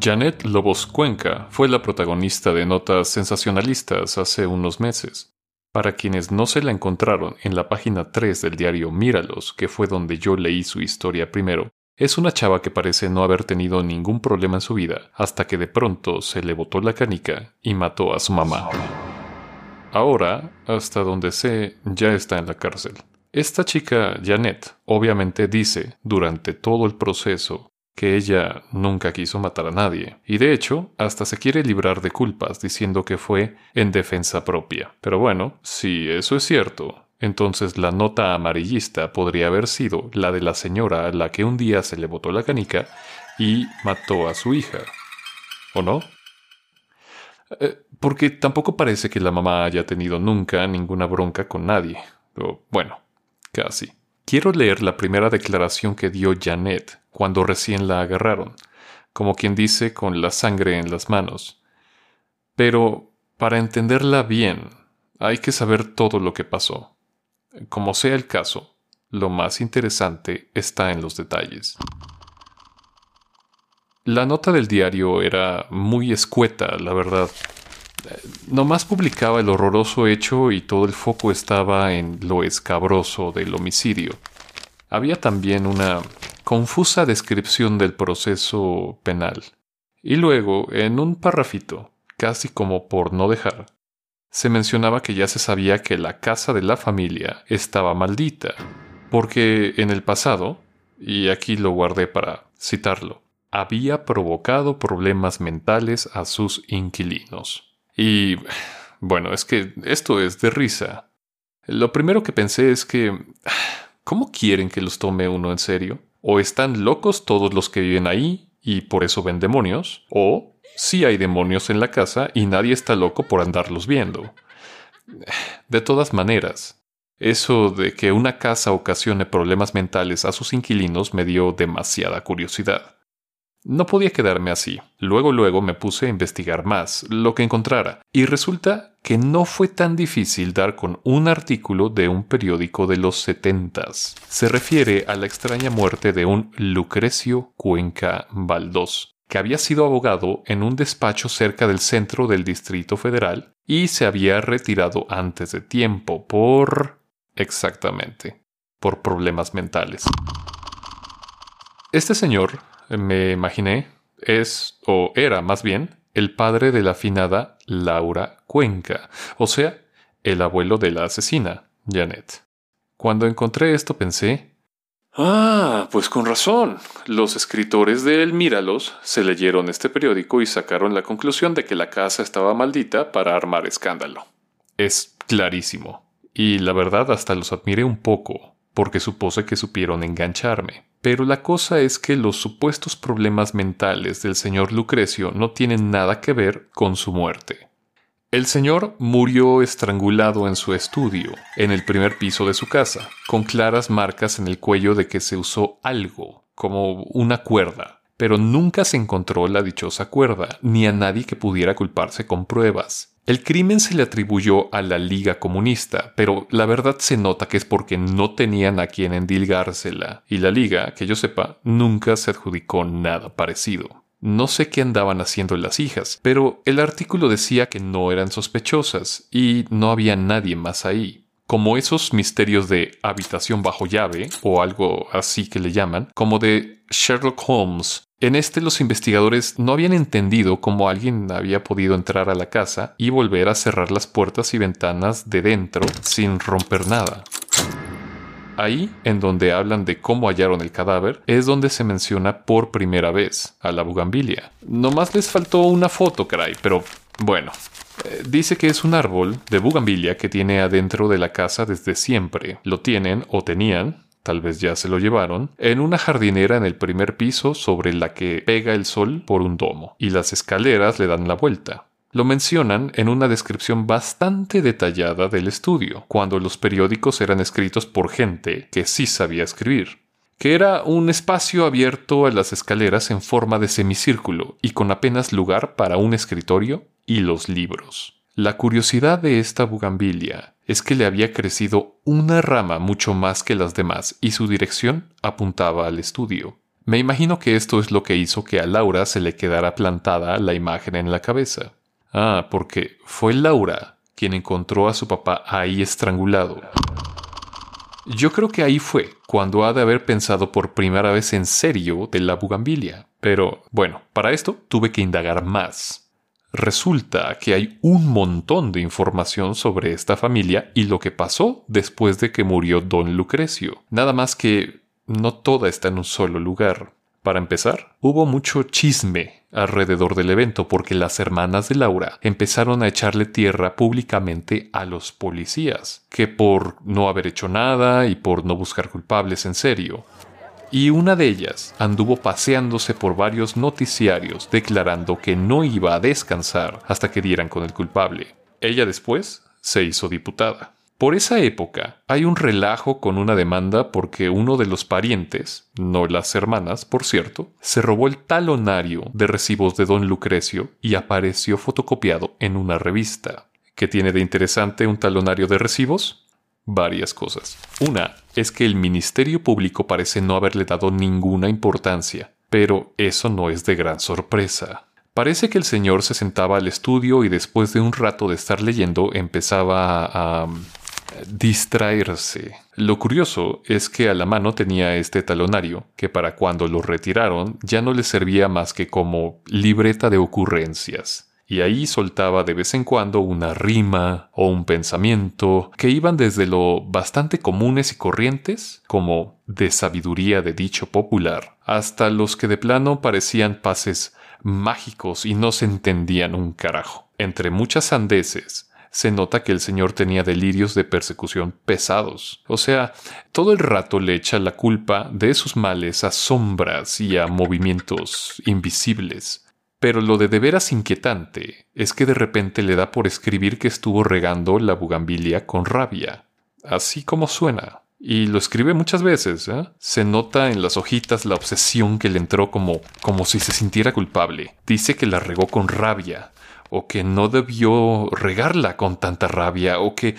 Janet Lobos Cuenca fue la protagonista de notas sensacionalistas hace unos meses. Para quienes no se la encontraron en la página 3 del diario Míralos, que fue donde yo leí su historia primero, es una chava que parece no haber tenido ningún problema en su vida hasta que de pronto se le botó la canica y mató a su mamá. Ahora, hasta donde sé, ya está en la cárcel. Esta chica, Janet, obviamente dice durante todo el proceso que ella nunca quiso matar a nadie, y de hecho hasta se quiere librar de culpas diciendo que fue en defensa propia. Pero bueno, si eso es cierto, entonces la nota amarillista podría haber sido la de la señora a la que un día se le botó la canica y mató a su hija. ¿O no? Eh, porque tampoco parece que la mamá haya tenido nunca ninguna bronca con nadie. O bueno, casi. Quiero leer la primera declaración que dio Janet cuando recién la agarraron, como quien dice con la sangre en las manos. Pero para entenderla bien, hay que saber todo lo que pasó. Como sea el caso, lo más interesante está en los detalles. La nota del diario era muy escueta, la verdad. Nomás publicaba el horroroso hecho y todo el foco estaba en lo escabroso del homicidio. Había también una confusa descripción del proceso penal. Y luego, en un parrafito, casi como por no dejar, se mencionaba que ya se sabía que la casa de la familia estaba maldita, porque en el pasado, y aquí lo guardé para citarlo, había provocado problemas mentales a sus inquilinos. Y bueno, es que esto es de risa. Lo primero que pensé es que... ¿Cómo quieren que los tome uno en serio? O están locos todos los que viven ahí y por eso ven demonios, o sí hay demonios en la casa y nadie está loco por andarlos viendo. De todas maneras, eso de que una casa ocasione problemas mentales a sus inquilinos me dio demasiada curiosidad. No podía quedarme así. Luego, luego me puse a investigar más, lo que encontrara, y resulta que no fue tan difícil dar con un artículo de un periódico de los setentas. Se refiere a la extraña muerte de un Lucrecio Cuenca Valdós, que había sido abogado en un despacho cerca del centro del Distrito Federal y se había retirado antes de tiempo por... exactamente, por problemas mentales. Este señor me imaginé, es, o era más bien, el padre de la afinada Laura Cuenca, o sea, el abuelo de la asesina, Janet. Cuando encontré esto pensé, Ah, pues con razón. Los escritores de El Míralos se leyeron este periódico y sacaron la conclusión de que la casa estaba maldita para armar escándalo. Es clarísimo. Y la verdad hasta los admiré un poco, porque supuse que supieron engancharme. Pero la cosa es que los supuestos problemas mentales del señor Lucrecio no tienen nada que ver con su muerte. El señor murió estrangulado en su estudio, en el primer piso de su casa, con claras marcas en el cuello de que se usó algo, como una cuerda, pero nunca se encontró la dichosa cuerda, ni a nadie que pudiera culparse con pruebas. El crimen se le atribuyó a la Liga Comunista, pero la verdad se nota que es porque no tenían a quien endilgársela, y la Liga, que yo sepa, nunca se adjudicó nada parecido. No sé qué andaban haciendo las hijas, pero el artículo decía que no eran sospechosas y no había nadie más ahí. Como esos misterios de habitación bajo llave, o algo así que le llaman, como de Sherlock Holmes, en este los investigadores no habían entendido cómo alguien había podido entrar a la casa y volver a cerrar las puertas y ventanas de dentro sin romper nada. Ahí, en donde hablan de cómo hallaron el cadáver, es donde se menciona por primera vez a la bugambilia. Nomás les faltó una foto, caray, pero bueno. Dice que es un árbol de bugambilia que tiene adentro de la casa desde siempre. Lo tienen o tenían tal vez ya se lo llevaron, en una jardinera en el primer piso sobre la que pega el sol por un domo, y las escaleras le dan la vuelta. Lo mencionan en una descripción bastante detallada del estudio, cuando los periódicos eran escritos por gente que sí sabía escribir, que era un espacio abierto a las escaleras en forma de semicírculo y con apenas lugar para un escritorio y los libros. La curiosidad de esta bugambilia es que le había crecido una rama mucho más que las demás y su dirección apuntaba al estudio. Me imagino que esto es lo que hizo que a Laura se le quedara plantada la imagen en la cabeza. Ah, porque fue Laura quien encontró a su papá ahí estrangulado. Yo creo que ahí fue cuando ha de haber pensado por primera vez en serio de la bugambilia. Pero bueno, para esto tuve que indagar más. Resulta que hay un montón de información sobre esta familia y lo que pasó después de que murió don Lucrecio. Nada más que no toda está en un solo lugar. Para empezar, hubo mucho chisme alrededor del evento porque las hermanas de Laura empezaron a echarle tierra públicamente a los policías, que por no haber hecho nada y por no buscar culpables en serio. Y una de ellas anduvo paseándose por varios noticiarios declarando que no iba a descansar hasta que dieran con el culpable. Ella después se hizo diputada. Por esa época hay un relajo con una demanda porque uno de los parientes, no las hermanas, por cierto, se robó el talonario de recibos de don Lucrecio y apareció fotocopiado en una revista. ¿Qué tiene de interesante un talonario de recibos? Varias cosas. Una es que el Ministerio Público parece no haberle dado ninguna importancia, pero eso no es de gran sorpresa. Parece que el señor se sentaba al estudio y después de un rato de estar leyendo empezaba a, distraerse. Lo curioso es que a la mano tenía este talonario, que para cuando lo retiraron ya no le servía más que como libreta de ocurrencias. Y ahí soltaba de vez en cuando una rima o un pensamiento que iban desde lo bastante comunes y corrientes, como de sabiduría de dicho popular, hasta los que de plano parecían pases mágicos y no se entendían un carajo. Entre muchas sandeces, se nota que el Señor tenía delirios de persecución pesados. O sea, todo el rato le echa la culpa de sus males a sombras y a movimientos invisibles. Pero lo de de veras inquietante es que de repente le da por escribir que estuvo regando la bugambilia con rabia. Así como suena. Y lo escribe muchas veces. ¿eh? Se nota en las hojitas la obsesión que le entró como, como si se sintiera culpable. Dice que la regó con rabia, o que no debió regarla con tanta rabia, o que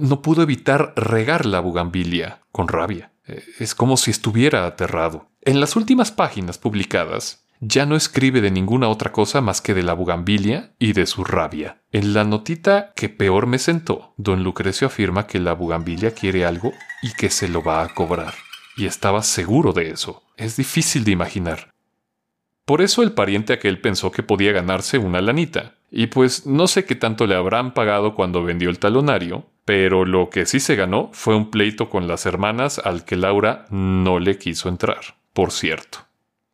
no pudo evitar regar la bugambilia con rabia. Eh, es como si estuviera aterrado. En las últimas páginas publicadas, ya no escribe de ninguna otra cosa más que de la bugambilia y de su rabia. En la notita que peor me sentó, don Lucrecio afirma que la bugambilia quiere algo y que se lo va a cobrar. Y estaba seguro de eso. Es difícil de imaginar. Por eso el pariente aquel pensó que podía ganarse una lanita. Y pues no sé qué tanto le habrán pagado cuando vendió el talonario, pero lo que sí se ganó fue un pleito con las hermanas al que Laura no le quiso entrar, por cierto.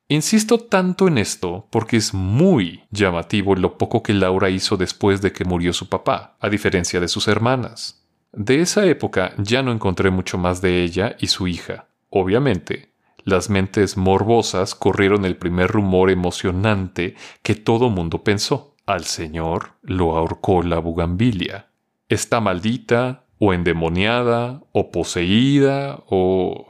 Insisto tanto en esto porque es muy llamativo lo poco que Laura hizo después de que murió su papá, a diferencia de sus hermanas. De esa época ya no encontré mucho más de ella y su hija. Obviamente, las mentes morbosas corrieron el primer rumor emocionante que todo mundo pensó. Al señor lo ahorcó la bugambilia. Está maldita, o endemoniada, o poseída, o...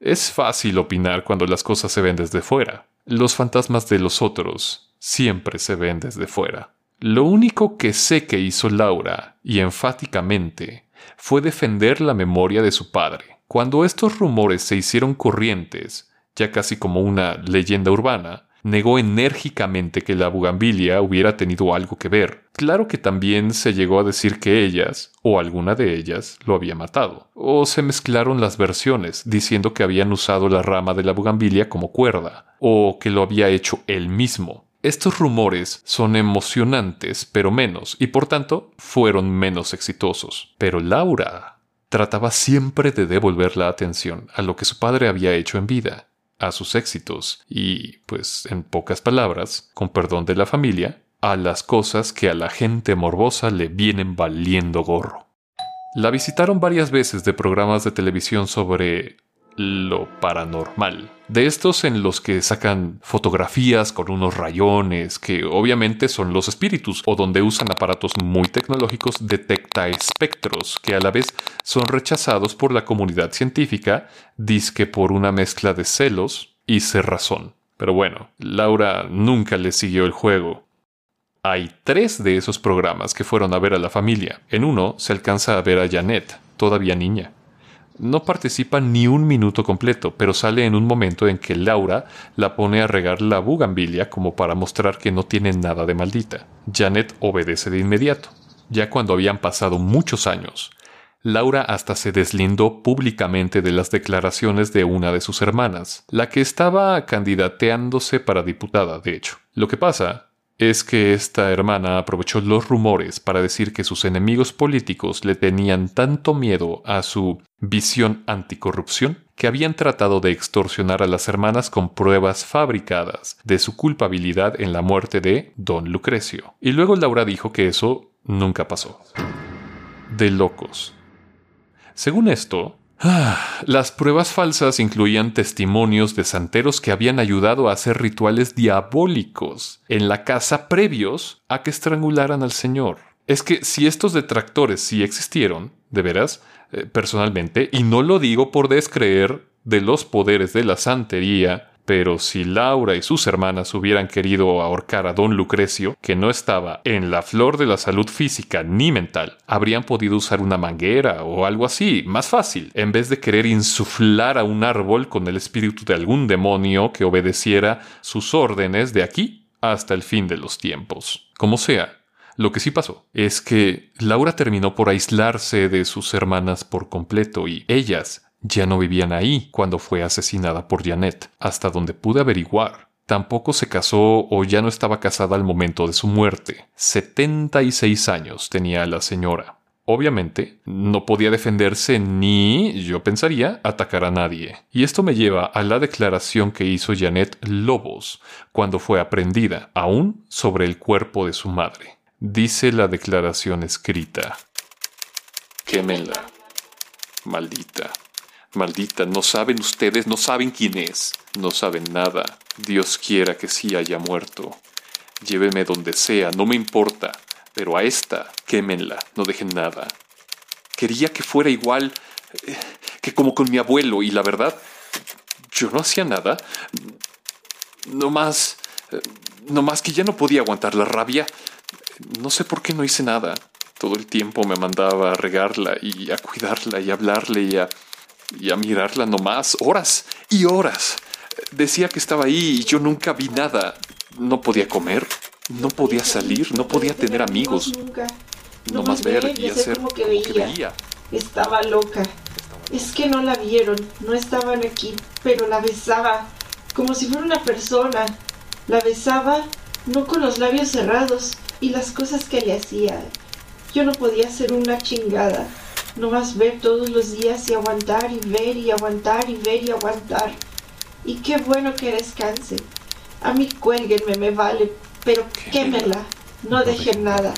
Es fácil opinar cuando las cosas se ven desde fuera. Los fantasmas de los otros siempre se ven desde fuera. Lo único que sé que hizo Laura, y enfáticamente, fue defender la memoria de su padre cuando estos rumores se hicieron corrientes, ya casi como una leyenda urbana, negó enérgicamente que la bugambilia hubiera tenido algo que ver. Claro que también se llegó a decir que ellas, o alguna de ellas, lo había matado. O se mezclaron las versiones, diciendo que habían usado la rama de la bugambilia como cuerda, o que lo había hecho él mismo. Estos rumores son emocionantes, pero menos, y por tanto fueron menos exitosos. Pero Laura trataba siempre de devolver la atención a lo que su padre había hecho en vida, a sus éxitos y, pues, en pocas palabras, con perdón de la familia, a las cosas que a la gente morbosa le vienen valiendo gorro. La visitaron varias veces de programas de televisión sobre lo paranormal. De estos en los que sacan fotografías con unos rayones, que obviamente son los espíritus, o donde usan aparatos muy tecnológicos detecta espectros, que a la vez son rechazados por la comunidad científica, disque por una mezcla de celos y cerrazón. Pero bueno, Laura nunca le siguió el juego. Hay tres de esos programas que fueron a ver a la familia. En uno se alcanza a ver a Janet, todavía niña No participa ni un minuto completo, pero sale en un momento en que Laura la pone a regar la bugambilia como para mostrar que no tiene nada de maldita. Janet obedece de inmediato. Ya cuando habían pasado muchos años, Laura hasta se deslindó públicamente de las declaraciones de una de sus hermanas, la que estaba candidateándose para diputada, de hecho. Lo que pasa es que esta hermana aprovechó los rumores para decir que sus enemigos políticos le tenían tanto miedo a su visión anticorrupción que habían tratado de extorsionar a las hermanas con pruebas fabricadas de su culpabilidad en la muerte de don Lucrecio. Y luego Laura dijo que eso nunca pasó. De locos. Según esto, las pruebas falsas incluían testimonios de santeros que habían ayudado a hacer rituales diabólicos en la casa previos a que estrangularan al Señor. Es que si estos detractores sí existieron, de veras, eh, personalmente, y no lo digo por descreer de los poderes de la santería, pero si Laura y sus hermanas hubieran querido ahorcar a don Lucrecio, que no estaba en la flor de la salud física ni mental, habrían podido usar una manguera o algo así, más fácil, en vez de querer insuflar a un árbol con el espíritu de algún demonio que obedeciera sus órdenes de aquí hasta el fin de los tiempos. Como sea, lo que sí pasó es que Laura terminó por aislarse de sus hermanas por completo y ellas ya no vivían ahí cuando fue asesinada por Janet, hasta donde pude averiguar. Tampoco se casó o ya no estaba casada al momento de su muerte. 76 años tenía la señora. Obviamente, no podía defenderse ni, yo pensaría, atacar a nadie. Y esto me lleva a la declaración que hizo Janet Lobos cuando fue aprendida, aún sobre el cuerpo de su madre. Dice la declaración escrita. Quémenla. Maldita. Maldita, no saben ustedes, no saben quién es, no saben nada. Dios quiera que sí haya muerto. Lléveme donde sea, no me importa, pero a esta quémenla, no dejen nada. Quería que fuera igual eh, que como con mi abuelo, y la verdad, yo no hacía nada. No más, eh, no más que ya no podía aguantar la rabia. No sé por qué no hice nada. Todo el tiempo me mandaba a regarla y a cuidarla y a hablarle y a y a mirarla nomás, horas y horas. Decía que estaba ahí y yo nunca vi nada. No podía comer, no podía salir, no podía tener amigos. No más ver y hacer como que veía. Estaba loca. Es que no la vieron, no estaban aquí, pero la besaba, como si fuera una persona. La besaba, no con los labios cerrados, y las cosas que le hacía. Yo no podía hacer una chingada. No vas ver todos los días y aguantar y ver y aguantar y ver y aguantar. Y qué bueno que descanse. A mí cuélguenme, me vale, pero quémela. No dejen nada.